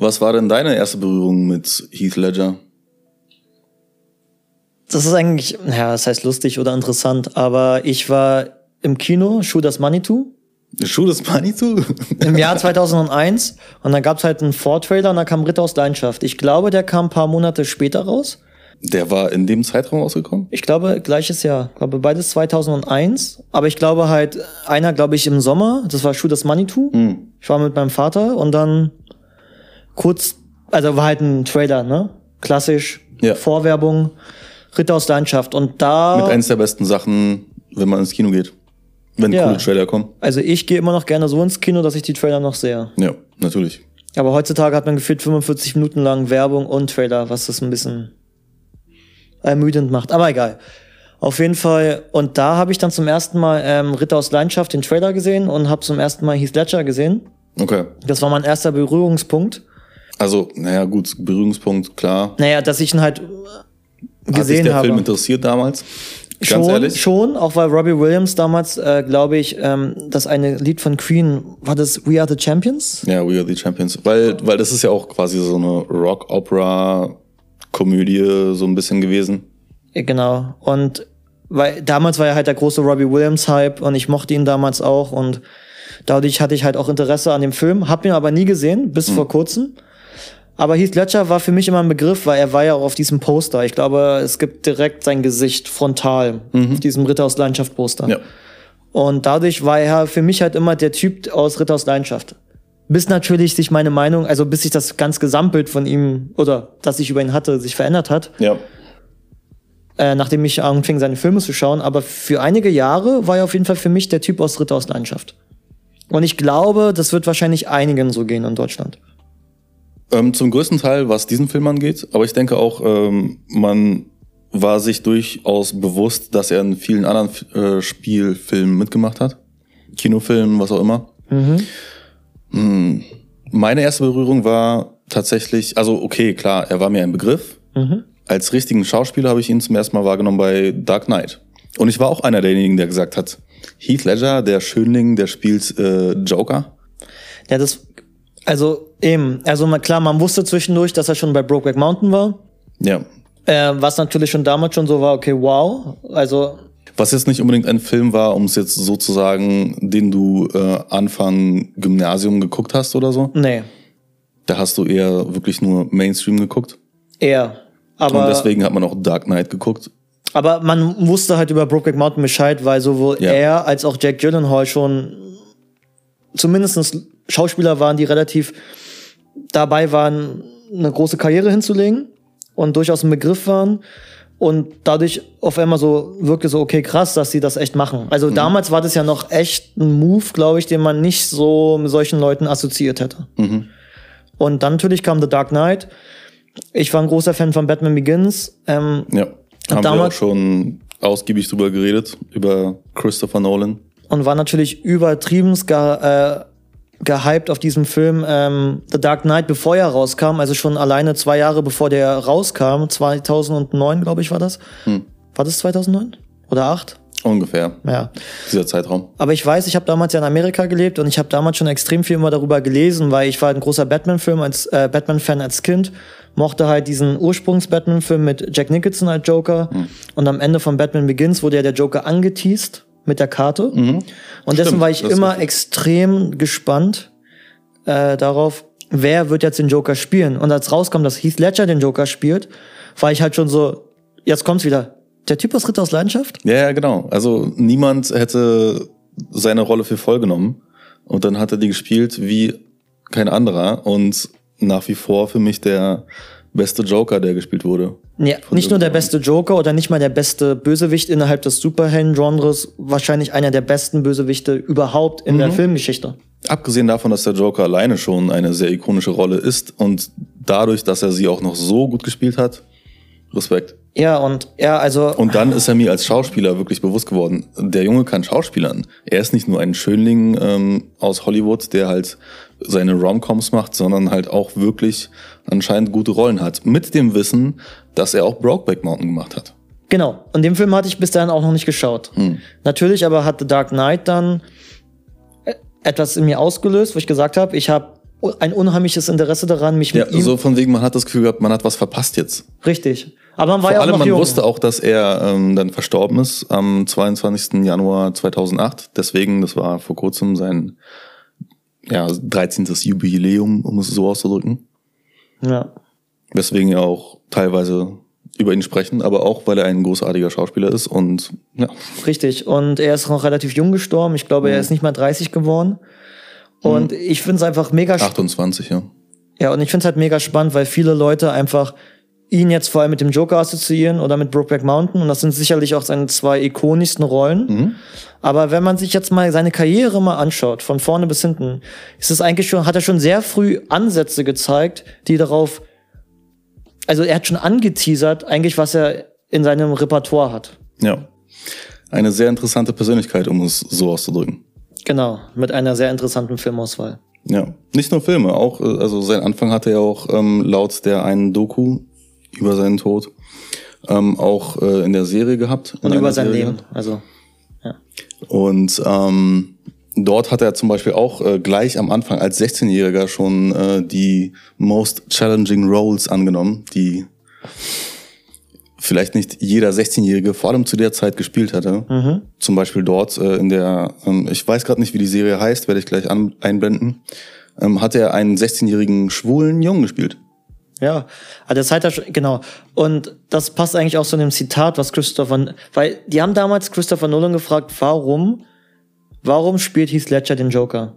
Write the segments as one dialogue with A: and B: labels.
A: Was war denn deine erste Berührung mit Heath Ledger?
B: Das ist eigentlich, ja, das heißt lustig oder interessant, aber ich war im Kino, Shooters Manitou,
A: Schuh des Manitou?
B: im Jahr 2001 und dann gab's halt einen Vortrailer und da kam Ritter aus Leidenschaft. Ich glaube, der kam ein paar Monate später raus.
A: Der war in dem Zeitraum rausgekommen?
B: Ich glaube, gleiches Jahr. Ich glaube, beides 2001. Aber ich glaube halt, einer, glaube ich, im Sommer. Das war Shooters Manitou.
A: Hm.
B: Ich war mit meinem Vater und dann kurz, also war halt ein Trailer, ne? Klassisch.
A: Ja.
B: Vorwerbung. Ritter aus Leidenschaft. Und da.
A: Mit eins der besten Sachen, wenn man ins Kino geht. Wenn
B: Ja.
A: coole Trailer kommen.
B: also ich gehe immer noch gerne so ins Kino, dass ich die Trailer noch sehe.
A: Ja, natürlich.
B: Aber heutzutage hat man gefühlt 45 Minuten lang Werbung und Trailer, was das ein bisschen ermüdend macht. Aber egal. Auf jeden Fall. Und da habe ich dann zum ersten Mal ähm, Ritter aus Leidenschaft, den Trailer gesehen und habe zum ersten Mal Heath Ledger gesehen.
A: Okay.
B: Das war mein erster Berührungspunkt.
A: Also, naja, gut, Berührungspunkt, klar.
B: Naja, dass ich ihn halt äh,
A: Hat
B: gesehen
A: der
B: habe.
A: Film interessiert damals? Ganz
B: schon,
A: ehrlich?
B: schon, auch weil Robbie Williams damals, äh, glaube ich, ähm, das eine Lied von Queen, war das We Are the Champions?
A: Ja, We Are the Champions. Weil, weil das ist ja auch quasi so eine Rock-Opera-Komödie so ein bisschen gewesen.
B: Genau. Und weil damals war ja halt der große Robbie Williams Hype und ich mochte ihn damals auch und dadurch hatte ich halt auch Interesse an dem Film, hab ihn aber nie gesehen, bis vor kurzem. Aber Heath Ledger war für mich immer ein Begriff, weil er war ja auch auf diesem Poster. Ich glaube, es gibt direkt sein Gesicht frontal auf diesem Ritter aus Leidenschaft Poster.
A: Ja.
B: Und dadurch war er für mich halt immer der Typ aus Ritter aus Leidenschaft. Bis natürlich sich meine Meinung, also bis sich das ganz Gesamtbild von ihm oder das ich über ihn hatte, sich verändert hat
A: Ja.
B: äh, nachdem ich anfing, seine Filme zu schauen. Aber für einige Jahre war er auf jeden Fall für mich der Typ aus Ritter aus Leidenschaft. Und ich glaube, das wird wahrscheinlich einigen so gehen in Deutschland.
A: Ähm, zum größten Teil, was diesen Film angeht, aber ich denke auch, ähm, man war sich durchaus bewusst, dass er in vielen anderen äh, Spielfilmen mitgemacht hat. Kinofilmen, was auch immer. Hm, Meine erste Berührung war tatsächlich, also okay, klar, er war mir ein Begriff. Als richtigen Schauspieler habe ich ihn zum ersten Mal wahrgenommen bei Dark Knight. Und ich war auch einer derjenigen, der gesagt hat, Heath Ledger, der Schönling, der spielt äh, Joker.
B: Ja, das, also eben, also klar, man wusste zwischendurch, dass er schon bei Brokeback Mountain war.
A: Ja,
B: Äh, was natürlich schon damals schon so war, okay, wow. Also,
A: Was jetzt nicht unbedingt ein Film war, um es jetzt so zu sagen, den du äh, Anfang Gymnasium geguckt hast oder so.
B: nee,
A: Da hast du eher wirklich nur Mainstream geguckt.
B: eher.
A: Und
B: Aber,
A: deswegen hat man auch Dark Knight geguckt.
B: aber man wusste halt über Brokeback Mountain Bescheid, weil sowohl
A: Ja.
B: er als auch Jack Gyllenhaal schon zumindest Schauspieler waren, die relativ dabei waren, eine große Karriere hinzulegen und durchaus ein Begriff waren. Und dadurch auf einmal so wirkte so, okay, krass, dass sie das echt machen. Also damals war das ja noch echt ein Move, glaube ich, den man nicht so mit solchen Leuten assoziiert hätte. Und dann natürlich kam The Dark Knight. Ich war ein großer Fan von Batman Begins. Ähm,
A: Ja. Haben wir auch
B: damals-
A: schon ausgiebig drüber geredet, über Christopher Nolan.
B: und war natürlich übertrieben äh, gehypt auf diesem Film ähm, The Dark Knight, bevor er rauskam, also schon alleine zwei Jahre bevor der rauskam, 2009, glaube ich, war das. War das 2009? Oder 8?
A: Ungefähr,
B: Ja.
A: dieser Zeitraum.
B: Aber ich weiß, ich habe damals ja in Amerika gelebt und ich habe damals schon extrem viel immer darüber gelesen, weil ich war ein großer Batman-Film als äh, Batman-Fan als Kind, mochte halt diesen Ursprungs-Batman-Film mit Jack Nicholson als Joker und am Ende von Batman Begins wurde ja der Joker angeteased mit der Karte und dessen
A: Stimmt,
B: war ich
A: ist
B: immer extrem gespannt äh, darauf, wer wird jetzt den Joker spielen und als rauskam, dass Heath Ledger den Joker spielt, war ich halt schon so, jetzt kommt's wieder. Der Typ aus Ritter aus Leidenschaft?
A: Ja, ja, genau. Also niemand hätte seine Rolle für voll genommen. Und dann hat er die gespielt wie kein anderer. Und nach wie vor für mich der beste Joker, der gespielt wurde.
B: Ja, nicht nur der beste Joker oder nicht mal der beste Bösewicht innerhalb des Superhelden-Genres, wahrscheinlich einer der besten Bösewichte überhaupt in der Filmgeschichte.
A: Abgesehen davon, dass der Joker alleine schon eine sehr ikonische Rolle ist und dadurch, dass er sie auch noch so gut gespielt hat, Respekt.
B: Ja, und ja, also
A: Und dann ist er mir als Schauspieler wirklich bewusst geworden. Der Junge kann Schauspielern. Er ist nicht nur ein Schönling ähm, aus Hollywood, der halt seine Romcoms macht, sondern halt auch wirklich anscheinend gute Rollen hat. Mit dem Wissen, dass er auch Brokeback Mountain gemacht hat.
B: genau. Und den Film hatte ich bis dahin auch noch nicht geschaut. Natürlich aber hat The Dark Knight dann äh, etwas in mir ausgelöst, wo ich gesagt habe, ich habe ein unheimliches Interesse daran, mich
A: Ja,
B: mit ihm.
A: so von wegen, man hat das Gefühl gehabt, man hat was verpasst jetzt.
B: Richtig. Aber man war
A: Vor
B: ja auch
A: allem,
B: noch
A: man
B: jung.
A: wusste auch, dass er ähm, dann verstorben ist am 22. Januar 2008. Deswegen, das war vor kurzem sein ja, 13. Jubiläum, um es so auszudrücken.
B: Ja.
A: Weswegen ja auch teilweise über ihn sprechen, aber auch, weil er ein großartiger Schauspieler ist und ja,
B: Richtig. Und er ist noch relativ jung gestorben. Ich glaube,
A: Mhm.
B: er ist nicht mal 30 geworden. Und ich finde es einfach mega spannend.
A: 28, ja.
B: Ja, und ich finde es halt mega spannend, weil viele Leute einfach ihn jetzt vor allem mit dem Joker assoziieren oder mit Brokeback Mountain. Und das sind sicherlich auch seine zwei ikonischsten Rollen.
A: Mhm.
B: Aber wenn man sich jetzt mal seine Karriere mal anschaut, von vorne bis hinten, ist es eigentlich schon, hat er schon sehr früh Ansätze gezeigt, die darauf, also er hat schon angeteasert, eigentlich, was er in seinem Repertoire hat.
A: Ja. Eine sehr interessante Persönlichkeit, um es so auszudrücken.
B: Genau, mit einer sehr interessanten Filmauswahl.
A: Ja, nicht nur Filme, auch, äh, also sein Anfang hatte er auch ähm, laut der einen Doku über seinen Tod ähm, auch äh, in der Serie gehabt.
B: Und über sein
A: Serie.
B: Leben. Also, ja.
A: Und ähm, dort hat er zum Beispiel auch äh, gleich am Anfang als 16-Jähriger schon äh, die most challenging roles angenommen, die vielleicht nicht jeder 16-Jährige vor allem zu der Zeit gespielt hatte.
B: Mhm.
A: Zum Beispiel dort äh, in der, ähm, ich weiß gerade nicht, wie die Serie heißt, werde ich gleich an, einblenden, ähm, hat er einen 16-jährigen schwulen Jungen gespielt.
B: Ja, also das hat er schon, genau. Und das passt eigentlich auch zu dem Zitat, was Christopher, weil die haben damals Christopher Nolan gefragt, warum, warum spielt Heath Ledger den Joker?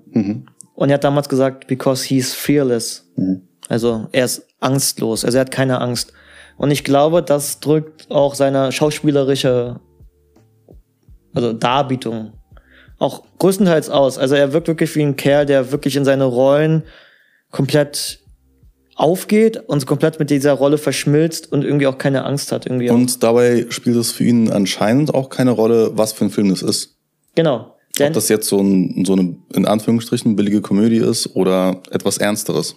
B: Und er hat damals gesagt, because he's fearless. Also er ist angstlos, also er hat keine Angst. Und ich glaube, das drückt auch seine schauspielerische, also Darbietung auch größtenteils aus. Also er wirkt wirklich wie ein Kerl, der wirklich in seine Rollen komplett aufgeht und komplett mit dieser Rolle verschmilzt und irgendwie auch keine Angst hat. Irgendwie auch.
A: Und dabei spielt es für ihn anscheinend auch keine Rolle, was für ein Film das ist.
B: Genau. Denn,
A: Ob das jetzt so, ein, so eine, in Anführungsstrichen, billige Komödie ist oder etwas Ernsteres.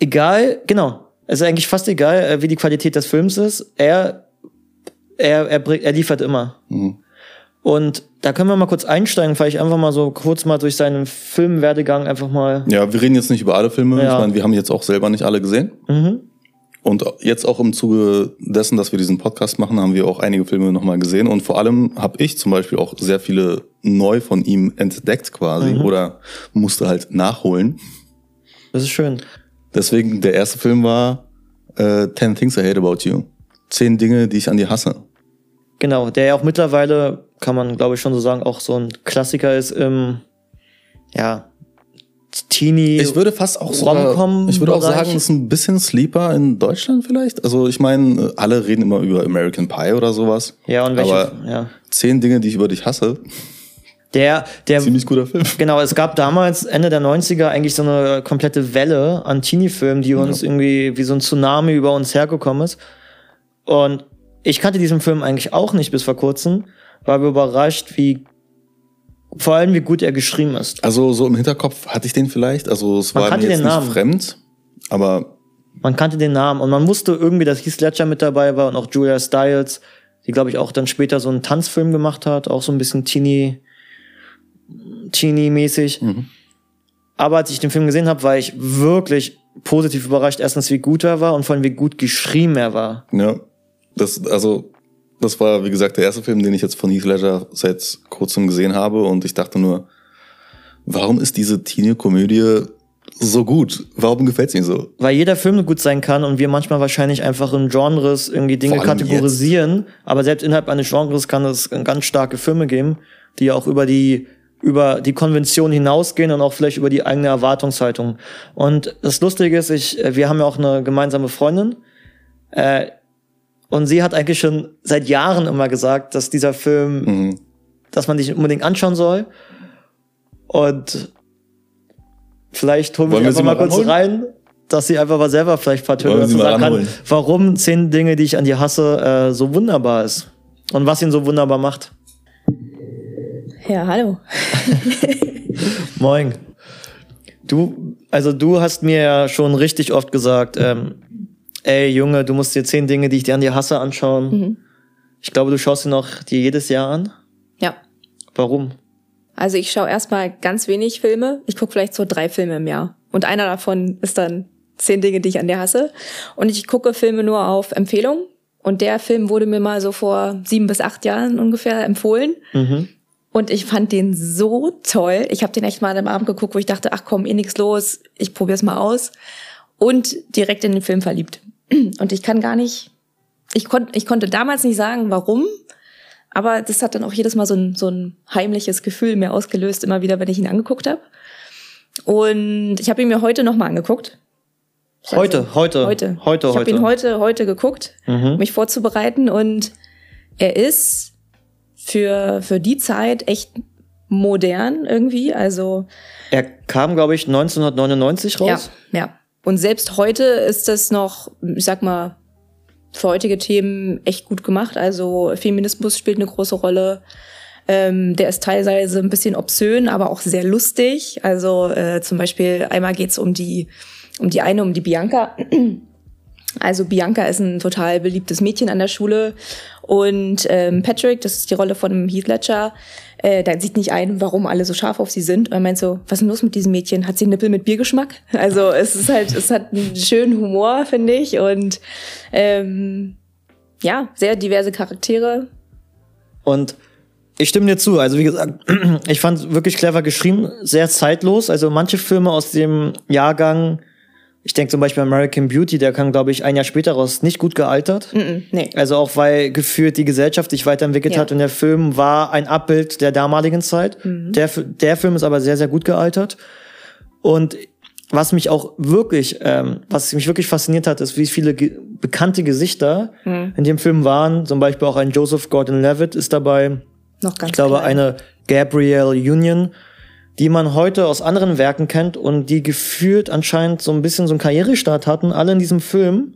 B: egal, genau. Es ist eigentlich fast egal, äh, wie die Qualität des Films ist. Er, er, er, er liefert immer.
A: Mhm.
B: Und da können wir mal kurz einsteigen, vielleicht einfach mal so kurz mal durch seinen Filmwerdegang einfach mal.
A: Ja, wir reden jetzt nicht über alle Filme.
B: Ja.
A: Ich meine, wir haben jetzt auch selber nicht alle gesehen.
B: Mhm.
A: Und jetzt auch im Zuge dessen, dass wir diesen Podcast machen, haben wir auch einige Filme nochmal gesehen. Und vor allem habe ich zum Beispiel auch sehr viele neu von ihm entdeckt quasi
B: Mhm.
A: oder musste halt nachholen.
B: Das ist schön.
A: Deswegen der erste Film war äh, Ten Things I Hate About You. Zehn Dinge, die ich an dir hasse.
B: Genau, der ja auch mittlerweile, kann man glaube ich schon so sagen, auch so ein Klassiker ist im, ja, Teenie.
A: Ich würde fast auch sogar,
B: Rom-Com
A: ich würde auch sagen, ist ein bisschen Sleeper in Deutschland vielleicht. Also ich meine, alle reden immer über American Pie oder sowas.
B: ja, und welche,
A: Aber
B: ja.
A: zehn Dinge, die ich über dich hasse.
B: Der, der,
A: Ziemlich guter Film.
B: Genau, es gab damals, Ende der 90er, eigentlich so eine komplette Welle an Teenie-Filmen, die uns irgendwie wie so ein Tsunami über uns hergekommen ist. Und ich kannte diesen Film eigentlich auch nicht bis vor kurzem, war aber überrascht, wie, vor allem wie gut er geschrieben ist.
A: Also so im Hinterkopf hatte ich den vielleicht. Also es
B: Man
A: war mir jetzt nicht
B: Namen.
A: fremd. Aber
B: Man kannte den Namen und man wusste irgendwie, dass Heath Ledger mit dabei war und auch Julia Stiles, die glaube ich auch dann später so einen Tanzfilm gemacht hat, auch so ein bisschen Teenie, Teenie-mäßig. Aber als ich den Film gesehen habe, war ich wirklich positiv überrascht. Erstens, wie gut er war und vor allem, wie gut geschrieben er war.
A: ja, das, also das war wie gesagt der erste Film, den ich jetzt von Heath Ledger seit kurzem gesehen habe. Und ich dachte nur, warum ist diese Teenie-Komödie so gut? Warum gefällt sie mir so?
B: Weil jeder Film gut sein kann und wir manchmal wahrscheinlich einfach in Genres irgendwie Dinge kategorisieren. Aber selbst innerhalb eines Genres kann es ganz starke Filme geben, die auch über die über die Konvention hinausgehen und auch vielleicht über die eigene Erwartungshaltung. Und das Lustige ist, ich, wir haben ja auch eine gemeinsame Freundin, äh, und sie hat eigentlich schon seit Jahren immer gesagt, dass dieser Film,
A: Mhm.
B: dass man sich unbedingt anschauen soll. Und vielleicht holen wir sie einfach mal
A: mal
B: kurz rein, dass sie einfach mal selber vielleicht ein paar Töne dazu sagen kann, warum zehn Dinge, die ich an dir hasse, äh, so wunderbar ist. Und was ihn so wunderbar macht.
C: Ja, hallo.
B: Moin. Du, also du hast mir ja schon richtig oft gesagt, ähm, ey Junge, du musst dir zehn Dinge, die ich dir an dir hasse, anschauen.
C: Mhm.
B: Ich glaube, du schaust sie noch dir jedes Jahr an.
C: Ja.
B: Warum?
C: Also ich schaue erstmal ganz wenig Filme. Ich gucke vielleicht so drei Filme im Jahr. Und einer davon ist dann zehn Dinge, die ich an dir hasse. Und ich gucke Filme nur auf Empfehlung. Und der Film wurde mir mal so vor sieben bis acht Jahren ungefähr empfohlen.
B: Mhm.
C: Und ich fand den so toll. Ich habe den echt mal am Abend geguckt, wo ich dachte, ach komm, eh nix los, ich probier's mal aus. Und direkt in den Film verliebt. Und ich kann gar nicht, ich, kon, ich konnte damals nicht sagen, warum, aber das hat dann auch jedes Mal so ein, so ein heimliches Gefühl mir ausgelöst, immer wieder, wenn ich ihn angeguckt habe. Und ich habe ihn mir heute nochmal angeguckt.
B: Heute, heute,
C: Heute.
B: heute,
C: ich habe ihn heute, heute geguckt,
B: Mhm.
C: um mich vorzubereiten. Und er ist für, für die Zeit echt modern irgendwie. Also
B: Er kam, glaube ich, 1999 raus.
C: ja, ja. Und selbst heute ist das noch, ich sag mal, für heutige Themen echt gut gemacht. Also Feminismus spielt eine große Rolle. Ähm, der ist teilweise ein bisschen obszön, aber auch sehr lustig. Also äh, zum Beispiel einmal geht's um die, um die eine, um die Bianca. Also Bianca ist ein total beliebtes Mädchen an der Schule und ähm, Patrick, das ist die Rolle von Heath Ledger, äh, der sieht nicht ein, warum alle so scharf auf sie sind. Und er meint so, was ist denn los mit diesem Mädchen? Hat sie Nippel mit Biergeschmack? Also es ist halt, es hat einen schönen Humor, finde ich. Und ähm, ja, sehr diverse Charaktere.
B: Und ich stimme dir zu. Also wie gesagt, ich fand wirklich clever geschrieben, sehr zeitlos. Also manche Filme aus dem Jahrgang, ich denke zum Beispiel American Beauty, der kam, glaube ich, ein Jahr später raus, nicht gut gealtert.
C: Mm, Nee.
B: Also auch weil gefühlt die Gesellschaft sich weiterentwickelt
C: Ja.
B: hat und der Film war ein Abbild der damaligen Zeit. Der, Fi- der Film ist aber sehr, sehr gut gealtert. Und was mich auch wirklich, ähm, was mich wirklich fasziniert hat, ist, wie viele ge bekannte Gesichter in dem Film waren. Zum Beispiel auch ein Joseph Gordon-Levitt ist dabei.
C: Noch ganz
B: Ich glaube,
C: klein.
B: eine Gabrielle Union, die man heute aus anderen Werken kennt und die gefühlt anscheinend so ein bisschen so einen Karrierestart hatten, alle in diesem Film.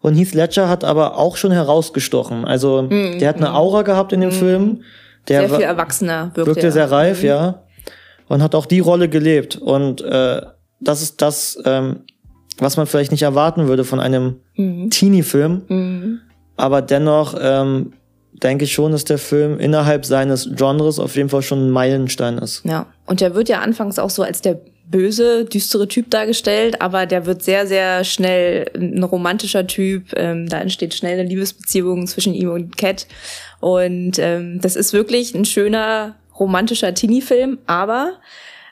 B: Und Heath Ledger hat aber auch schon herausgestochen. Also, der hat eine Aura gehabt in dem Film. Der
C: Mhm. sehr
B: war-
C: viel erwachsener wirkte,
B: wirkte
C: er.
B: sehr reif, ja. Und hat auch die Rolle gelebt. Und äh, das ist das, ähm, was man vielleicht nicht erwarten würde von einem
C: Mhm.
B: Teenie-Film. Aber dennoch ähm, denke ich schon, dass der Film innerhalb seines Genres auf jeden Fall schon ein Meilenstein ist.
C: Ja, und der wird ja anfangs auch so als der böse, düstere Typ dargestellt, aber der wird sehr, sehr schnell ein romantischer Typ. Ähm, da entsteht schnell eine Liebesbeziehung zwischen ihm und Cat. Und ähm, das ist wirklich ein schöner, romantischer Teenie-Film, aber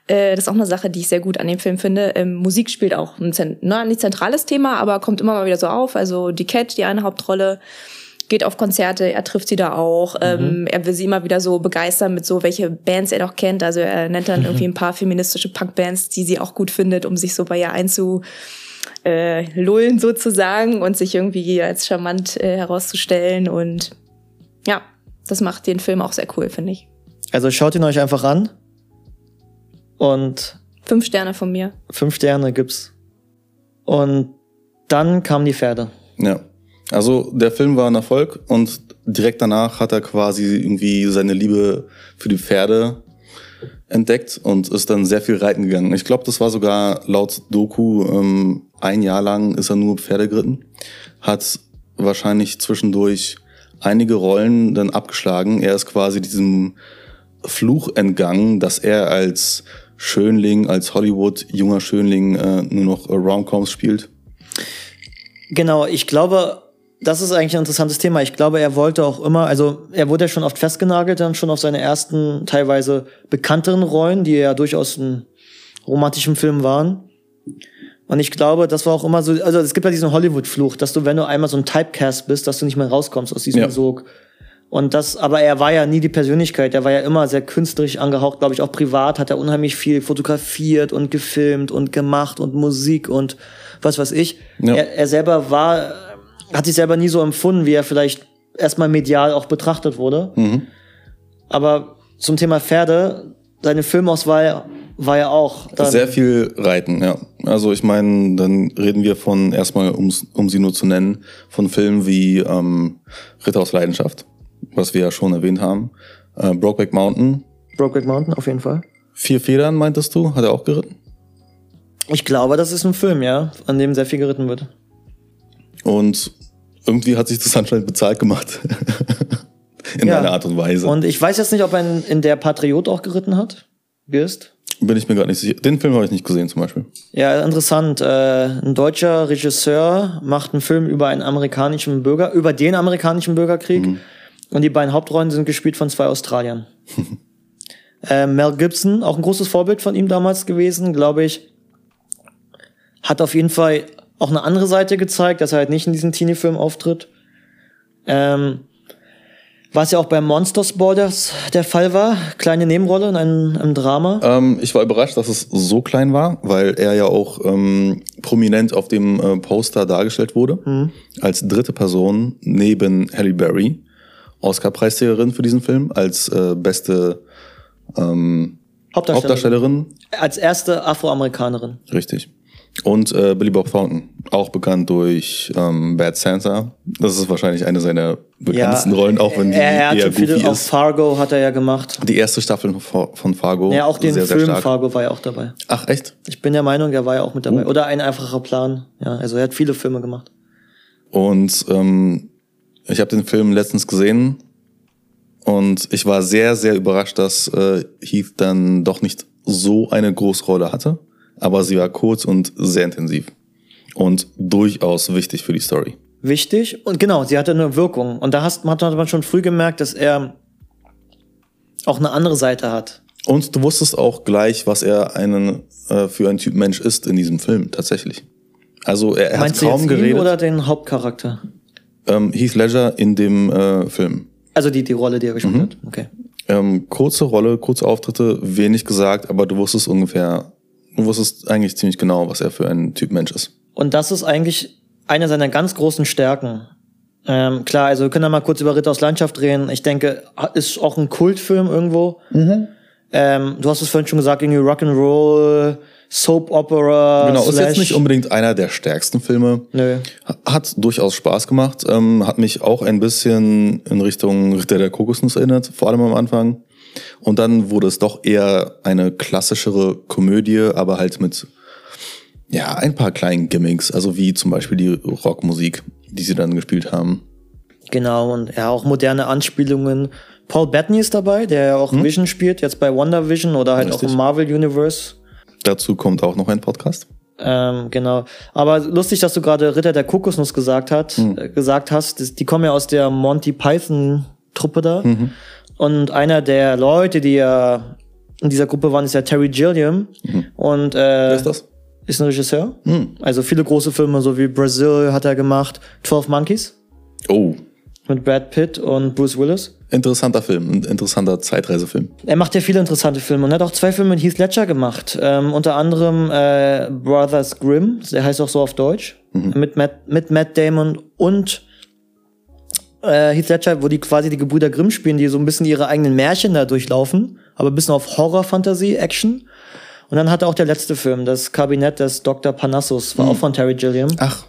C: äh, das ist auch eine Sache, die ich sehr gut an dem Film finde. Ähm, Musik spielt auch ein na, nicht zentrales Thema, aber kommt immer mal wieder so auf. Also die Cat, die eine Hauptrolle, geht auf Konzerte, er trifft sie da auch. Ähm, er will sie immer wieder so begeistern mit so, welche Bands er noch kennt. Also er nennt dann irgendwie ein paar feministische Punkbands, die sie auch gut findet, um sich so bei ihr einzu äh, lullen sozusagen und sich irgendwie als charmant äh, herauszustellen. Und ja, das macht den Film auch sehr cool, finde ich.
B: Also schaut ihn euch einfach an. Und
C: Fünf Sterne von mir.
B: fünf Sterne gibt's. Und dann kamen die Pferde.
A: Ja. Also der Film war ein Erfolg und direkt danach hat er quasi irgendwie seine Liebe für die Pferde entdeckt und ist dann sehr viel reiten gegangen. Ich glaube, das war sogar laut Doku ähm, ein Jahr lang ist er nur Pferde geritten, hat wahrscheinlich zwischendurch einige Rollen dann abgeschlagen. Er ist quasi diesem Fluch entgangen, dass er als Schönling, als Hollywood junger Schönling äh, nur noch Romcoms spielt.
B: Genau, ich glaube, das ist eigentlich ein interessantes Thema. Ich glaube, er wollte auch immer, also er wurde ja schon oft festgenagelt, dann schon auf seine ersten, teilweise bekannteren Rollen, die ja durchaus in romantischen Filmen waren. Und ich glaube, das war auch immer so, also es gibt ja diesen Hollywood-Fluch, dass du, wenn du einmal so ein Typecast bist, dass du nicht mehr rauskommst aus diesem
A: Ja.
B: Sog. Und das, aber er war ja nie die Persönlichkeit, er war ja immer sehr künstlerisch angehaucht, glaube ich, auch privat hat er unheimlich viel fotografiert und gefilmt und gemacht und Musik und was weiß ich.
A: Ja.
B: Er, er selber war, hat sich selber nie so empfunden, wie er vielleicht erstmal medial auch betrachtet wurde. Aber zum Thema Pferde, seine Filmauswahl war ja auch dann,
A: Sehr viel Reiten, ja. Also ich meine, dann reden wir von erstmal, um's- um sie nur zu nennen, von Filmen wie ähm, Ritter aus Leidenschaft, was wir ja schon erwähnt haben. Äh, Brokeback Mountain,
B: Brokeback Mountain auf jeden Fall.
A: Vier Federn, meintest du? Hat er auch geritten?
B: Ich glaube, das ist ein Film, ja, an dem sehr viel geritten wird.
A: Und irgendwie hat sich das anscheinend bezahlt gemacht. in
B: Ja.
A: einer Art und Weise.
B: Und ich weiß jetzt nicht, ob er in, in der Patriot auch geritten hat. Girst.
A: Bin ich mir gerade nicht sicher. Den Film habe ich nicht gesehen zum Beispiel.
B: Ja, interessant. Äh, ein deutscher Regisseur macht einen Film über einen amerikanischen Bürger, über den amerikanischen Bürgerkrieg. Und die beiden Hauptrollen sind gespielt von zwei Australiern. äh, Mel Gibson, auch ein großes Vorbild von ihm damals gewesen, glaube ich, hat auf jeden Fall auch eine andere Seite gezeigt, dass er halt nicht in diesem Teenie-Film auftritt. Ähm, was ja auch bei Monsters Borders der Fall war, kleine Nebenrolle in einem, einem Drama.
A: Ähm, ich war überrascht, dass es so klein war, weil er ja auch ähm, prominent auf dem äh, Poster dargestellt wurde. Als dritte Person neben Halle Berry, Oscar-Preisträgerin für diesen Film, als äh, beste ähm,
B: Hauptdarstellerin.
A: Hauptdarstellerin.
B: Als erste Afroamerikanerin.
A: Richtig. Und äh, Billy Bob Thornton, auch bekannt durch ähm, Bad Santa. Das ist wahrscheinlich eine seiner bekanntesten Rollen, auch wenn die
B: er, er hat
A: eher
B: schon viele, auch. Fargo hat er ja gemacht.
A: Die erste Staffel von Fargo.
B: Ja, auch den
A: sehr, sehr
B: Film
A: stark.
B: Fargo war ja auch dabei.
A: Ach, echt?
B: Ich bin der Meinung, der war ja auch mit dabei. Oder ein einfacher Plan. Ja, also er hat viele Filme gemacht.
A: Und ähm, ich habe den Film letztens gesehen und ich war sehr, sehr überrascht, dass äh, Heath dann doch nicht so eine große Rolle hatte. Aber sie war kurz und sehr intensiv. Und durchaus wichtig für die Story.
B: Wichtig. Und genau, sie hatte eine Wirkung. Und da hast, hat man schon früh gemerkt, dass er auch eine andere Seite hat.
A: Und du wusstest auch gleich, was er einen äh, für ein Typ Mensch ist in diesem Film, tatsächlich. Also er, er hat kaum geredet.
B: oder den Hauptcharakter?
A: ähm, Heath Ledger in dem äh, Film.
B: Also die, die Rolle, die er
A: Mhm.
B: gespielt hat. Okay.
A: Ähm, kurze Rolle, kurze Auftritte, wenig gesagt, aber du wusstest ungefähr, du wusstest eigentlich ziemlich genau, was er für ein Typ Mensch ist.
B: Und das ist eigentlich eine seiner ganz großen Stärken. Ähm, klar, also wir können da mal kurz über Ritter aus Landschaft reden. Ich denke, ist auch ein Kultfilm irgendwo. Ähm, du hast es vorhin schon gesagt, irgendwie Rock'n'Roll, Soap Opera.
A: Genau, ist jetzt nicht unbedingt einer der stärksten Filme.
B: Nö.
A: Hat durchaus Spaß gemacht, ähm, hat mich auch ein bisschen in Richtung Ritter der Kokosnuss erinnert, vor allem am Anfang. Und dann wurde es doch eher eine klassischere Komödie, aber halt mit ja ein paar kleinen Gimmicks, also wie zum Beispiel die Rockmusik, die sie dann gespielt haben.
B: Genau, und ja, auch moderne Anspielungen. Paul Bettany ist dabei, der ja auch Vision spielt, jetzt bei Wonder Vision oder halt auch
A: Richtig.
B: im Marvel Universe.
A: Dazu kommt auch noch ein Podcast.
B: Ähm, genau. Aber lustig, dass du gerade Ritter der Kokosnuss gesagt, hat, äh, gesagt hast. Die kommen ja aus der Monty Python Truppe da. Und einer der Leute, die ja in dieser Gruppe waren, ist ja Terry Gilliam. Und äh,
A: Wer ist das?
B: ist ein Regisseur. Also viele große Filme, so wie Brazil hat er gemacht. 12 Monkeys
A: Oh,
B: mit Brad Pitt und Bruce Willis.
A: interessanter Film, ein interessanter Zeitreisefilm.
B: Er macht ja viele interessante Filme und er hat auch zwei Filme mit Heath Ledger gemacht. Ähm, unter anderem äh, Brothers Grimm, der heißt auch so auf Deutsch, mit, Matt, mit Matt Damon und äh, Heath Ledger, wo die quasi die Gebrüder Grimm spielen, die so ein bisschen ihre eigenen Märchen da durchlaufen, aber ein bisschen auf Horror, Fantasie, Action. Und dann hat er auch der letzte Film, das Kabinett des Dr. Panassus, war auch von Terry Gilliam.
A: Ach,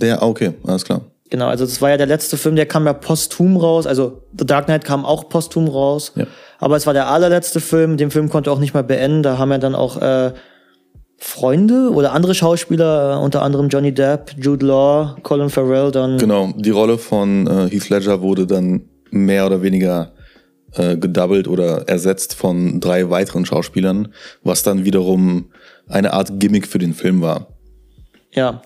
A: der, ah, okay, alles klar.
B: Genau, also das war ja der letzte Film, der kam ja posthum raus. Also The Dark Knight kam auch posthum raus.
A: Ja.
B: Aber es war der allerletzte Film. Den Film konnte er auch nicht mal beenden. Da haben ja dann auch äh, Freunde oder andere Schauspieler, äh, unter anderem Johnny Depp, Jude Law, Colin Farrell, dann
A: Genau, die Rolle von äh, Heath Ledger wurde dann mehr oder weniger äh, gedoubled oder ersetzt von drei weiteren Schauspielern, was dann wiederum eine Art Gimmick für den Film war.
B: Ja.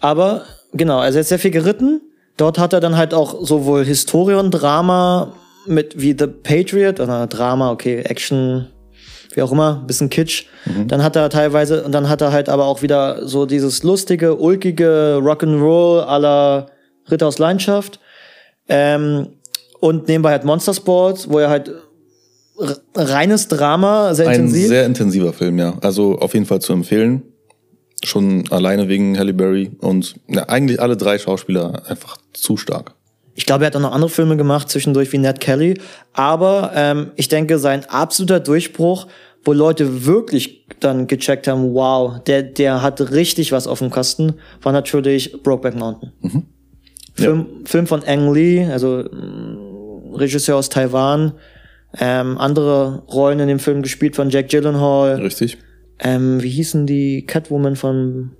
B: Aber genau, also er ist sehr viel geritten. Dort hat er dann halt auch sowohl Historie und Drama mit wie The Patriot, oder Drama, okay, Action, wie auch immer, bisschen Kitsch. Dann hat er teilweise, und dann hat er halt aber auch wieder so dieses lustige, ulkige Rock'n'Roll aller Ritter aus Leidenschaft. Ähm, und nebenbei halt Monster Sports, wo er halt reines Drama, sehr
A: Ein
B: intensiv.
A: sehr intensiver Film, ja. Also auf jeden Fall zu empfehlen. Schon alleine wegen Halle Berry und ja, eigentlich alle drei Schauspieler einfach zu stark.
B: Ich glaube, er hat auch noch andere Filme gemacht, zwischendurch wie Ned Kelly. Aber ähm, ich denke, sein absoluter Durchbruch, wo Leute wirklich dann gecheckt haben, wow, der, der hat richtig was auf dem Kasten, war natürlich Brokeback Mountain. Film, Film von Ang Lee, also mh, Regisseur aus Taiwan. Ähm, andere Rollen in dem Film gespielt von Jack Gyllenhaal.
A: Richtig?
B: Ähm, wie hießen die Catwoman von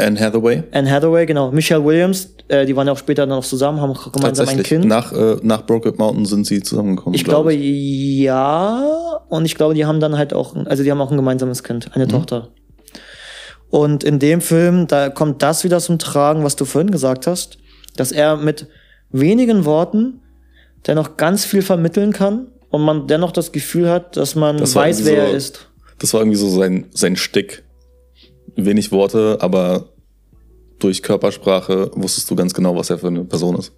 A: Anne Hathaway.
B: Anne Hathaway, genau. Michelle Williams, äh, die waren ja auch später dann noch zusammen, haben gemeinsam ein Kind.
A: Nach, äh, nach Brokeback Mountain sind sie zusammengekommen.
B: Ich
A: glaub
B: glaube, ja. Und ich glaube, die haben dann halt auch, also die haben auch ein gemeinsames Kind, eine Tochter. Und in dem Film, da kommt das wieder zum Tragen, was du vorhin gesagt hast, dass er mit wenigen Worten dennoch ganz viel vermitteln kann und man dennoch das Gefühl hat, dass man
A: Das
B: weiß,
A: irgendwie
B: wer
A: so-
B: er ist.
A: Das war irgendwie so sein, sein Stick. Wenig Worte, aber durch Körpersprache wusstest du ganz genau, was er für eine Person ist.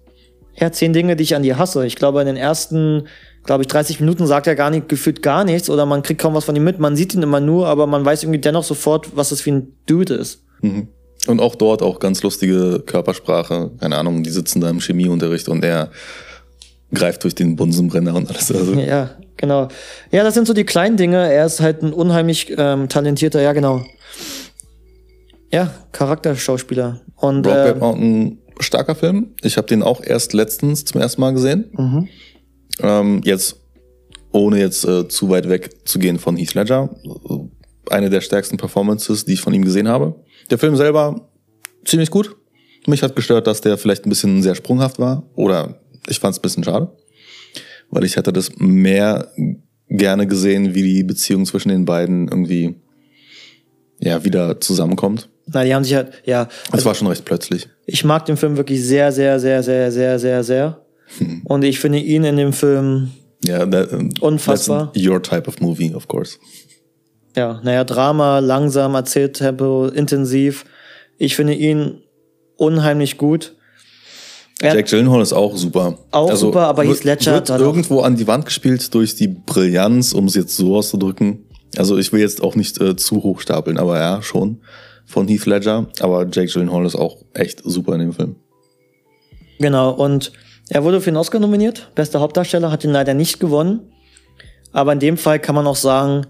B: Ja, zehn Dinge, die ich an dir hasse. Ich glaube, in den ersten, glaube ich, 30 Minuten sagt er gar nicht, gefühlt gar nichts oder man kriegt kaum was von ihm mit. Man sieht ihn immer nur, aber man weiß irgendwie dennoch sofort, was das für ein Dude ist.
A: Mhm. Und auch dort auch ganz lustige Körpersprache. Keine Ahnung, die sitzen da im Chemieunterricht und er greift durch den Bunsenbrenner und alles. Also,
B: Ja, genau. Ja, das sind so die kleinen Dinge. Er ist halt ein unheimlich ähm, talentierter, ja, genau. Ja, Charakterschauspieler. Und
A: Brokeback
B: äh,
A: Mountain, starker Film. Ich habe den auch erst letztens zum ersten Mal gesehen.
B: mhm.
A: Ähm, jetzt, ohne jetzt äh, zu weit weg zu gehen von Heath Ledger. Eine der stärksten Performances, die ich von ihm gesehen habe. Der Film selber ziemlich gut. Mich hat gestört, dass der vielleicht ein bisschen sehr sprunghaft war. Oder ich fand es ein bisschen schade. Weil ich hätte das mehr gerne gesehen, wie die Beziehung zwischen den beiden irgendwie ja wieder zusammenkommt.
B: Na, die haben sich halt, ja.
A: Es war schon recht plötzlich.
B: Ich mag den Film wirklich sehr, sehr, sehr, sehr, sehr, sehr, sehr. Und ich finde ihn in dem Film,
A: Ja, that, um,
B: Unfassbar.
A: Your type of movie, of course.
B: ja, naja, Drama, langsam, Erzähltempo, intensiv. Ich finde ihn unheimlich gut. Er
A: Jack Gyllenhaal ist auch super. Also
B: Auch super, aber Heath Ledger
A: wird irgendwo an die Wand gespielt durch die Brillanz, um es jetzt so auszudrücken. Also ich will jetzt auch nicht äh, zu hoch stapeln, aber ja, schon von Heath Ledger. Aber Jake Gyllenhaal ist auch echt super in dem Film.
B: Genau, und er wurde für den Oscar nominiert. Bester Hauptdarsteller, hat ihn leider nicht gewonnen. Aber in dem Fall kann man auch sagen,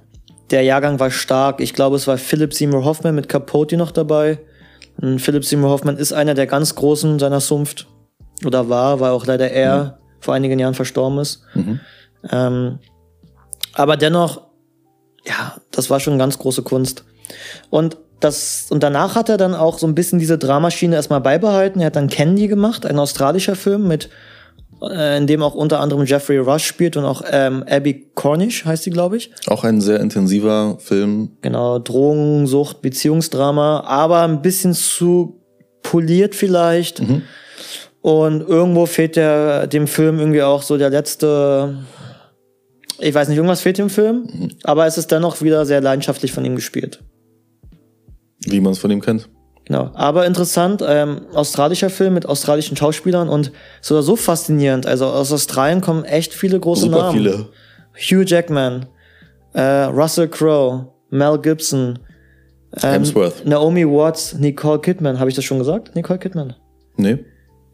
B: der Jahrgang war stark. Ich glaube, es war Philip Seymour Hoffman mit Capote noch dabei. Und Philip Seymour Hoffman ist einer der ganz Großen seiner Zunft. Oder war, weil auch leider er vor einigen Jahren verstorben ist. Ähm, aber dennoch, ja, das war schon ganz große Kunst. Und das, und danach hat er dann auch so ein bisschen diese Dramaschiene erstmal beibehalten. Er hat dann Candy gemacht, ein australischer Film mit, äh, in dem auch unter anderem Jeffrey Rush spielt und auch ähm, Abby Cornish heißt sie, glaube ich.
A: Auch ein sehr intensiver Film.
B: Genau, Drogen, Sucht, Beziehungsdrama, aber ein bisschen zu poliert vielleicht. Und irgendwo fehlt der, dem Film irgendwie auch so der letzte, ich weiß nicht, irgendwas fehlt dem Film, aber es ist dennoch wieder sehr leidenschaftlich von ihm gespielt.
A: Wie man es von ihm kennt.
B: Genau. Aber interessant, ähm, australischer Film mit australischen Schauspielern und so so faszinierend. Also aus Australien kommen echt viele große
A: Super
B: Namen.
A: viele.
B: Hugh Jackman, äh, Russell Crowe, Mel Gibson, ähm,
A: Hemsworth.
B: Naomi Watts, Nicole Kidman. Habe ich das schon gesagt? Nicole Kidman.
A: Nee.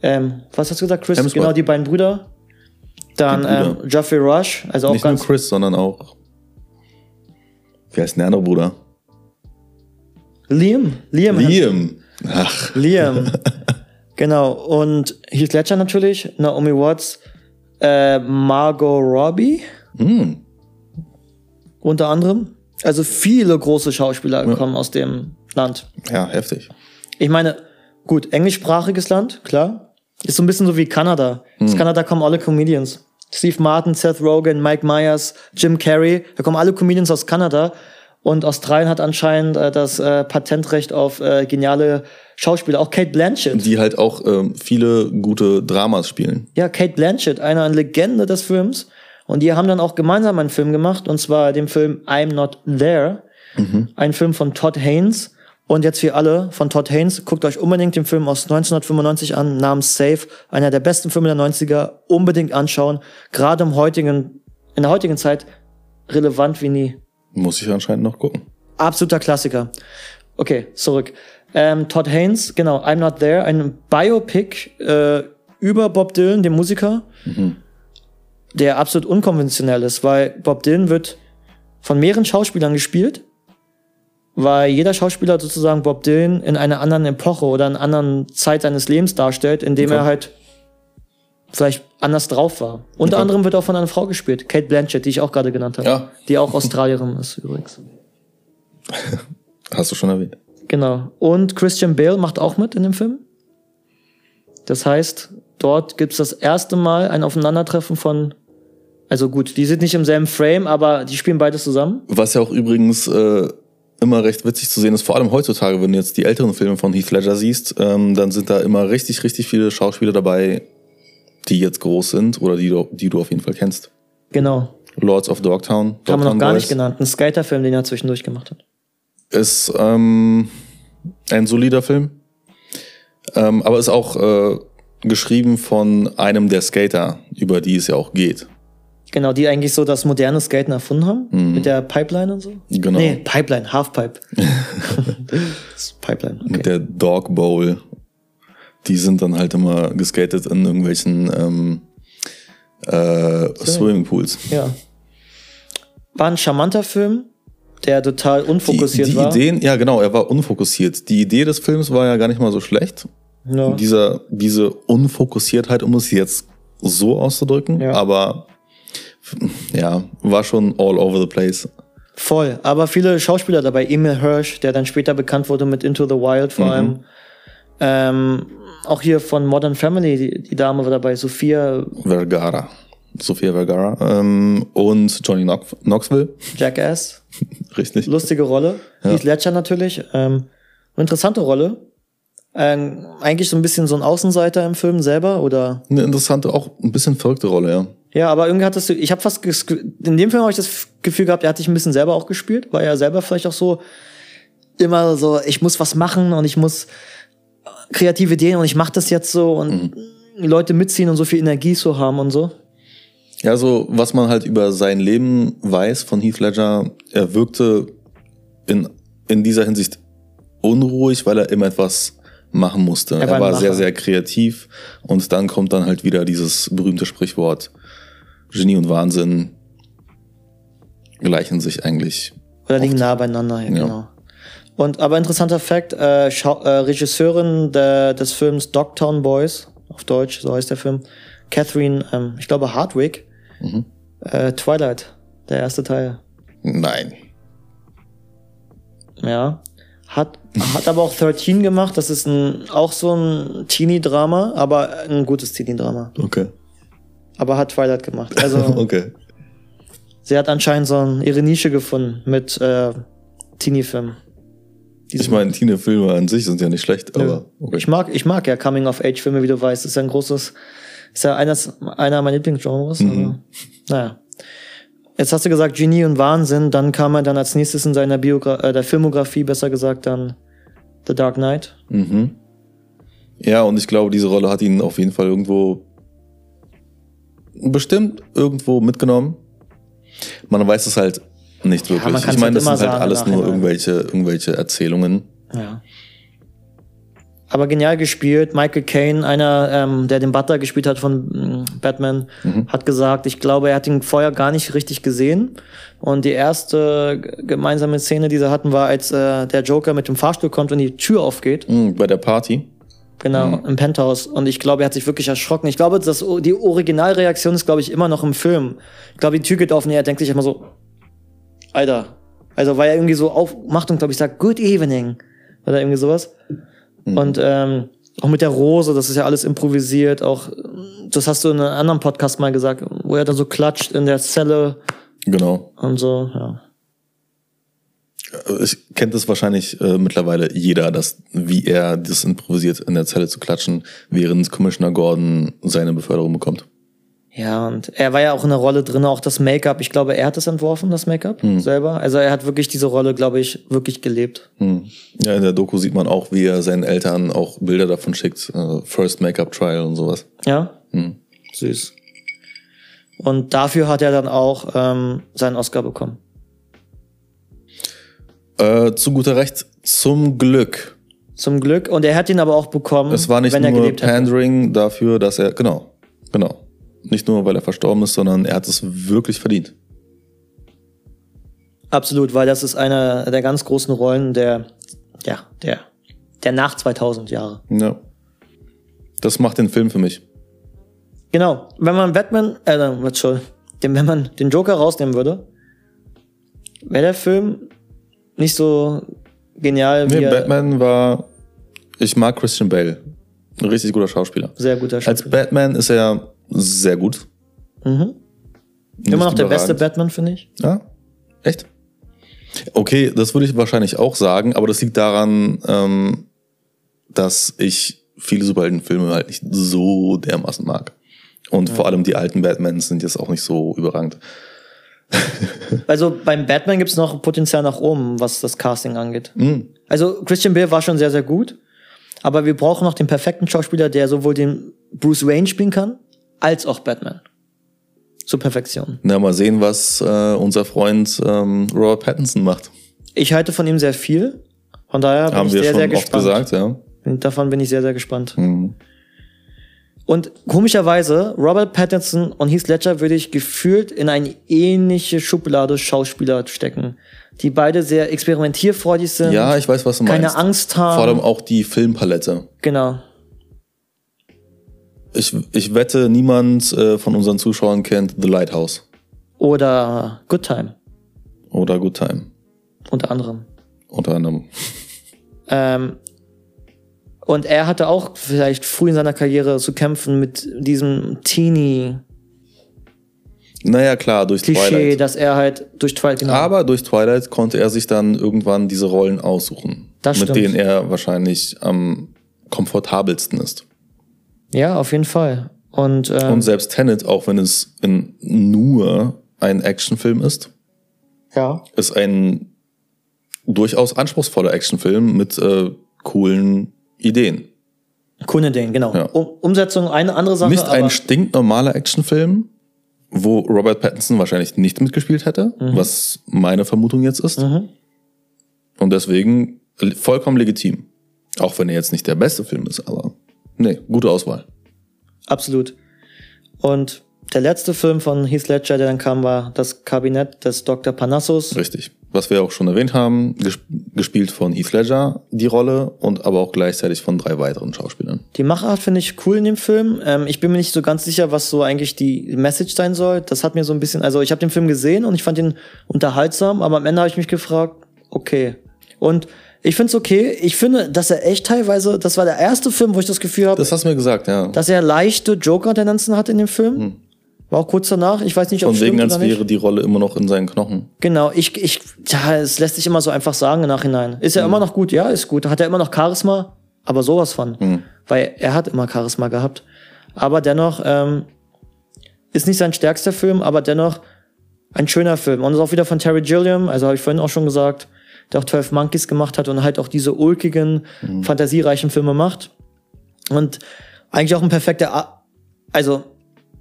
B: Ähm, was hast du gesagt, Chris?
A: Hemsworth.
B: Genau, die beiden Brüder. Dann
A: Die Brüder.
B: ähm, Geoffrey Rush, also auch
A: Nicht nur
B: ganz
A: Chris, sondern auch. Wie heißt denn der andere Bruder?
B: Liam. Liam.
A: Liam. Ach,
B: Liam. genau. Und Heath Ledger natürlich, Naomi Watts, äh, Margot Robbie
A: hm.
B: unter anderem. Also viele große Schauspieler kommen aus dem Land.
A: Ja, heftig.
B: Ich meine, gut, englischsprachiges Land, klar. Ist so ein bisschen so wie Kanada. Aus Kanada kommen alle Comedians. Steve Martin, Seth Rogen, Mike Myers, Jim Carrey, da kommen alle Comedians aus Kanada. Und Australien hat anscheinend äh, das äh, Patentrecht auf äh, geniale Schauspieler. Auch Kate Blanchett.
A: Die halt auch ähm, viele gute Dramas spielen.
B: Ja, Kate Blanchett, eine Legende des Films. Und die haben dann auch gemeinsam einen Film gemacht, und zwar den Film I'm Not There. Ein Film von Todd Haynes. Und jetzt für alle von Todd Haynes, guckt euch unbedingt den Film aus 1995 an, namens Safe. Einer der besten Filme der 90er. Unbedingt anschauen. Gerade im heutigen, in der heutigen Zeit relevant wie nie.
A: Muss ich anscheinend noch gucken.
B: Absoluter Klassiker. Okay, zurück. Ähm, Todd Haynes, genau, I'm Not There, ein Biopic äh, über Bob Dylan, dem Musiker, der absolut unkonventionell ist, weil Bob Dylan wird von mehreren Schauspielern gespielt, weil jeder Schauspieler sozusagen Bob Dylan in einer anderen Epoche oder in einer anderen Zeit seines Lebens darstellt, indem
A: Okay.
B: er halt vielleicht anders drauf war. Unter
A: Okay.
B: anderem wird auch von einer Frau gespielt, Kate Blanchett, die ich auch gerade genannt habe,
A: Ja.
B: die auch Australierin ist übrigens.
A: Hast du schon erwähnt.
B: Genau. Und Christian Bale macht auch mit in dem Film. Das heißt, dort gibt's das erste Mal ein Aufeinandertreffen von. Also gut, die sind nicht im selben Frame, aber die spielen beides zusammen.
A: Was ja auch übrigens äh, immer recht witzig zu sehen ist, vor allem heutzutage, wenn du jetzt die älteren Filme von Heath Ledger siehst, ähm, dann sind da immer richtig, richtig viele Schauspieler dabei, die jetzt groß sind oder die du, die du auf jeden Fall kennst.
B: Genau.
A: Lords of Dogtown.
B: Haben wir noch
A: Dogtown
B: gar
A: Boys,
B: nicht genannt. Ein Skater-Film, den er zwischendurch gemacht hat.
A: Ist ähm, ein solider Film. Ähm, aber ist auch äh, geschrieben von einem der Skater, über die es ja auch geht.
B: Genau, die eigentlich so das moderne Skaten erfunden haben. Mit der Pipeline und so.
A: Genau.
B: Nee, Pipeline, Halfpipe. das ist Pipeline. Okay.
A: Mit der Dog Bowl. Die sind dann halt immer geskatet in irgendwelchen ähm, äh, Swimmingpools.
B: Ja. War ein charmanter Film, der total
A: Die,
B: unfokussiert
A: die
B: war.
A: Ideen, ja genau, er war unfokussiert. Die Idee des Films war ja gar nicht mal so schlecht.
B: Ja.
A: Dieser, diese Unfokussiertheit, um es jetzt so auszudrücken,
B: Ja.
A: aber ja, war schon all over the place.
B: Voll. Aber viele Schauspieler dabei. Emil Hirsch, der dann später bekannt wurde mit Into the Wild vor allem. Ähm, auch hier von Modern Family, die, die Dame war dabei, Sophia
A: Vergara. Sophia Vergara. Ähm, und Johnny Knox Knoxville.
B: Jackass.
A: Richtig.
B: Lustige Rolle. Heath Ledger natürlich. Ähm, interessante Rolle. Ähm, eigentlich so ein bisschen so ein Außenseiter im Film selber oder
A: Eine interessante, auch ein bisschen verrückte Rolle, ja.
B: ja, aber irgendwie hattest du, ich habe fast in dem Film habe ich das Gefühl gehabt, er hat sich ein bisschen selber auch gespielt, war ja selber vielleicht auch so immer so, ich muss was machen und ich muss kreative Ideen und ich mache das jetzt so und Leute mitziehen und so viel Energie zu haben und so.
A: Ja, so was man halt über sein Leben weiß von Heath Ledger, er wirkte in, in dieser Hinsicht unruhig, weil er immer etwas machen musste.
B: Er
A: Er
B: war
A: war,
B: ein Macher.
A: sehr, sehr kreativ und dann kommt dann halt wieder dieses berühmte Sprichwort, Genie und Wahnsinn gleichen sich eigentlich.
B: Oder liegen nah beieinander, ja,
A: Ja.
B: genau. Und aber interessanter Fakt, äh, Schau äh, Regisseurin der, des Films Dogtown Boys, auf Deutsch, so heißt der Film, Catherine, ähm, ich glaube Hardwick, äh, Twilight, der erste Teil.
A: Nein.
B: Ja. Hat, hat aber auch 13 gemacht, das ist ein, auch so ein Teenie-Drama, aber ein gutes Teenie-Drama.
A: Okay.
B: Aber hat Twilight gemacht. Also
A: Okay.
B: sie hat anscheinend so ein, ihre Nische gefunden mit äh, Teenie-Filmen.
A: Ich meine, Teenie-Filme an sich sind ja nicht schlecht, aber okay.
B: Ich mag, ich mag ja Coming-of-Age-Filme, wie du weißt. Ist ja ein großes, ist ja eines, einer meiner Lieblingsgenres.
A: Mhm.
B: Aber, naja. Jetzt hast du gesagt Genie und Wahnsinn, dann kam er dann als nächstes in seiner Biogra äh, der Filmografie, besser gesagt, dann The Dark Knight.
A: Mhm. Ja, und ich glaube, diese Rolle hat ihn auf jeden Fall irgendwo bestimmt irgendwo mitgenommen. Man weiß es halt nicht wirklich.
B: man kann's
A: ich meine,
B: halt
A: das sind halt
B: sagen
A: alles nur irgendwelche, irgendwelche Erzählungen.
B: Ja. Aber genial gespielt. Michael Caine, einer, ähm, der den Butler gespielt hat von mm, Batman, hat gesagt, ich glaube, er hat ihn vorher gar nicht richtig gesehen. Und die erste gemeinsame Szene, die sie hatten, war, als äh, der Joker mit dem Fahrstuhl kommt und die Tür aufgeht.
A: Mhm, bei der Party.
B: Genau, im Penthouse. Und ich glaube, er hat sich wirklich erschrocken. Ich glaube, das, die Originalreaktion ist, glaube ich, immer noch im Film. Ich glaube, die Tür geht auf und er denkt sich immer so, Alter. Also, weil er irgendwie so aufmacht und, glaube ich, sagt, Good evening. Oder irgendwie sowas. Und ähm, auch mit der Rose, das ist ja alles improvisiert. Auch, das hast du in einem anderen Podcast mal gesagt, wo er dann so klatscht in der Zelle
A: Genau.
B: und so, ja.
A: Ich kennt das wahrscheinlich äh, mittlerweile jeder, dass wie er das improvisiert in der Zelle zu klatschen, während Commissioner Gordon seine Beförderung bekommt.
B: Ja, und er war ja auch in der Rolle drin, auch das Make-up. Ich glaube, er hat es entworfen, das Make-up
A: Hm.
B: selber. Also er hat wirklich diese Rolle, glaube ich, wirklich gelebt.
A: Hm. Ja, in der Doku sieht man auch, wie er seinen Eltern auch Bilder davon schickt. Äh, First Make-up Trial und sowas.
B: Ja,
A: Hm.
B: süß. Und dafür hat er dann auch ähm, seinen Oscar bekommen.
A: Äh, zu guter Recht, zum Glück.
B: Zum Glück. Und er hat ihn aber auch bekommen,
A: Es war nicht nur
B: gelebt hätte.
A: Pandering dafür, dass er, genau, genau. Nicht nur, weil er verstorben ist, sondern er hat es wirklich verdient.
B: Absolut, weil das ist eine der ganz großen Rollen der, ja, der, der nach 2000 Jahre.
A: Ja. Das macht den Film für mich.
B: Genau. Wenn man Batman, äh, Entschuldigung, wenn man den Joker rausnehmen würde, wäre der Film nicht so genial.
A: Nee,
B: wie er-
A: Batman war. Ich mag Christian Bale. Ein richtig guter Schauspieler.
B: Sehr guter
A: Als
B: Schauspieler.
A: Batman ist er sehr gut.
B: Mhm.
A: Nicht
B: Immer noch der beste. Batman, finde ich.
A: Ja, echt? Okay, das würde ich wahrscheinlich auch sagen, aber das liegt daran, ähm, dass ich viele Superheldenfilme halt nicht so dermaßen mag. Und vor allem die alten Batmans sind jetzt auch nicht so überragend.
B: Also beim Batman gibt's noch Potenzial nach oben, was das Casting angeht.
A: Hm.
B: Also Christian Bale war schon sehr, sehr gut. Aber wir brauchen noch den perfekten Schauspieler, der sowohl den Bruce Wayne spielen kann, als auch Batman. Zur Perfektion.
A: Na, mal sehen, was äh, unser Freund ähm, Robert Pattinson macht.
B: Ich halte von ihm sehr viel. Von daher bin
A: Haben
B: ich
A: wir
B: sehr,
A: schon
B: sehr
A: oft
B: gespannt.
A: gesagt, ja.
B: Davon bin ich sehr, sehr gespannt.
A: Hm.
B: Und komischerweise, Robert Pattinson und Heath Ledger würde ich gefühlt in eine ähnliche Schublade Schauspieler stecken, die beide sehr experimentierfreudig sind.
A: Ja, ich weiß, was du
B: keine
A: meinst.
B: Angst haben.
A: Vor allem auch die Filmpalette.
B: Genau.
A: Ich, ich wette, niemand äh, von unseren Zuschauern kennt The Lighthouse
B: Oder Good Time,
A: oder Good Time.
B: unter anderem.
A: Unter anderem.
B: Ähm, und er hatte auch vielleicht früh in seiner Karriere zu kämpfen mit diesem Teenie-Klischee,
A: Naja, klar, durch Twilight.
B: dass er halt durch Twilight genau.
A: Aber durch Twilight konnte er sich dann irgendwann diese Rollen aussuchen,
B: Das
A: mit
B: stimmt.
A: denen er wahrscheinlich am komfortabelsten ist.
B: Ja, auf jeden Fall. Und, ähm,
A: Und selbst Tenet, auch wenn es in nur ein Actionfilm ist,
B: ja.
A: ist ein durchaus anspruchsvoller Actionfilm mit äh, coolen Ideen.
B: Coole Ding, genau.
A: Ja.
B: Um, Umsetzung eine andere Sache.
A: Nicht ein stinknormaler Actionfilm, wo Robert Pattinson wahrscheinlich nicht mitgespielt hätte, was meine Vermutung jetzt ist.
B: Mhm.
A: Und deswegen vollkommen legitim. Auch wenn er jetzt nicht der beste Film ist, aber nee, gute Auswahl.
B: Absolut. Und der letzte Film von Heath Ledger, der dann kam, war das Kabinett des Dr. Panassus.
A: Richtig. Was wir auch schon erwähnt haben, ges gespielt von Heath Ledger, die Rolle, und aber auch gleichzeitig von drei weiteren Schauspielern.
B: Die Machart finde ich cool in dem Film. Ähm, ich bin mir nicht so ganz sicher, was so eigentlich die Message sein soll. Das hat mir so ein bisschen, also ich habe den Film gesehen und ich fand ihn unterhaltsam, aber am Ende habe ich mich gefragt, okay. Und ich finde es okay. Ich finde, dass er echt teilweise, das war der erste Film, wo ich das Gefühl habe,
A: Das hast du mir gesagt, ja.
B: dass er leichte Joker-Tendenzen hat in dem Film. War auch kurz danach. Ich weiß nicht, ob
A: Hm. Von
B: es
A: wegen, als wäre die Rolle immer noch in seinen Knochen.
B: Genau, ich, ich, ja, es lässt sich immer so einfach sagen im Nachhinein. Ist er immer noch gut? Ja, ist gut. Hat er immer noch Charisma? Aber sowas von. Weil er hat immer Charisma gehabt. Aber dennoch, ähm, ist nicht sein stärkster Film, aber dennoch ein schöner Film. Und ist auch wieder von Terry Gilliam, also habe ich vorhin auch schon gesagt, der auch 12 Monkeys gemacht hat und halt auch diese ulkigen, fantasiereichen Filme macht. Und eigentlich auch ein perfekter, A also,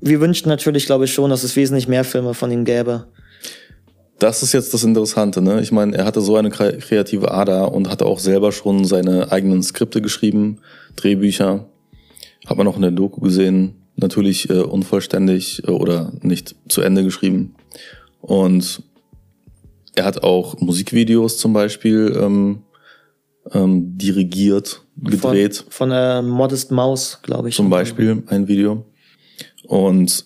B: wir wünschten natürlich, glaube ich, schon, dass es wesentlich mehr Filme von ihm gäbe.
A: Das ist jetzt das Interessante, ne? Ich meine, er hatte so eine kre- kreative Ader und hatte auch selber schon seine eigenen Skripte geschrieben, Drehbücher. Hat man auch in der Doku gesehen. Natürlich äh, unvollständig äh, oder nicht zu Ende geschrieben. Und er hat auch Musikvideos zum Beispiel ähm, ähm, dirigiert, gedreht.
B: Von, von äh, Modest Mouse, glaube ich.
A: Zum Beispiel ein Video. Und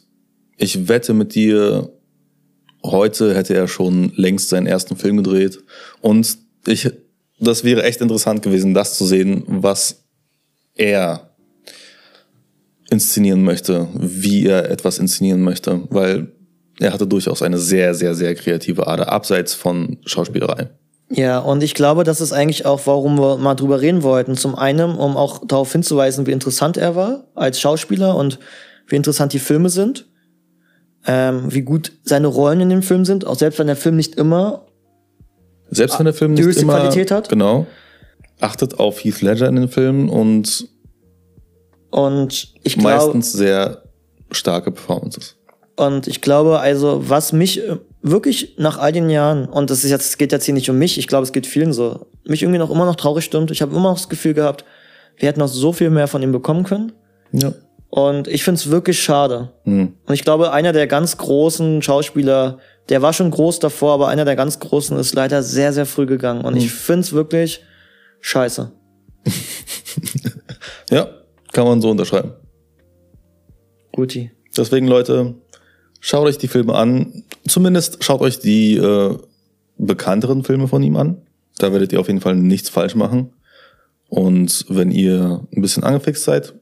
A: ich wette mit dir, heute hätte er schon längst seinen ersten Film gedreht. Und ich, das wäre echt interessant gewesen, das zu sehen, was er inszenieren möchte, wie er etwas inszenieren möchte, weil er hatte durchaus eine sehr, sehr, sehr kreative Ader, abseits von Schauspielerei.
B: Ja, und ich glaube, das ist eigentlich auch, warum wir mal drüber reden wollten. Zum einen, um auch darauf hinzuweisen, wie interessant er war als Schauspieler und wie interessant die Filme sind. Ähm, wie gut seine Rollen in dem Film sind, auch selbst wenn der Film nicht immer
A: Selbst wenn der Film
B: Die
A: nicht
B: höchste
A: immer,
B: Qualität hat?
A: Genau. Achtet auf Heath Ledger in den Filmen und
B: und ich glaube
A: meistens sehr starke Performances.
B: Und ich glaube also, was mich äh, wirklich nach all den Jahren und das ist jetzt es geht jetzt hier nicht um mich, ich glaube, es geht vielen so, mich irgendwie noch immer noch traurig stimmt. Ich habe immer noch das Gefühl gehabt, wir hätten noch so viel mehr von ihm bekommen können.
A: Ja.
B: Und ich find's wirklich schade.
A: Hm.
B: Und ich glaube, einer der ganz großen Schauspieler, der war schon groß davor, aber einer der ganz großen ist leider sehr, sehr früh gegangen. Und ich find's wirklich scheiße.
A: Ja, kann man so unterschreiben.
B: Guti.
A: Deswegen, Leute, schaut euch die Filme an. Zumindest schaut euch die äh, bekannteren Filme von ihm an. Da werdet ihr auf jeden Fall nichts falsch machen. Und wenn ihr ein bisschen angefixt seid,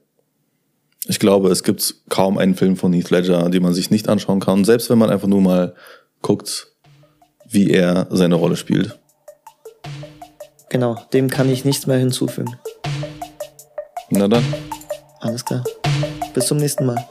A: ich glaube, es gibt kaum einen Film von Heath Ledger, den man sich nicht anschauen kann. Selbst wenn man einfach nur mal guckt, wie er seine Rolle spielt.
B: Genau, dem kann ich nichts mehr hinzufügen.
A: Na dann.
B: Alles klar. Bis zum nächsten Mal.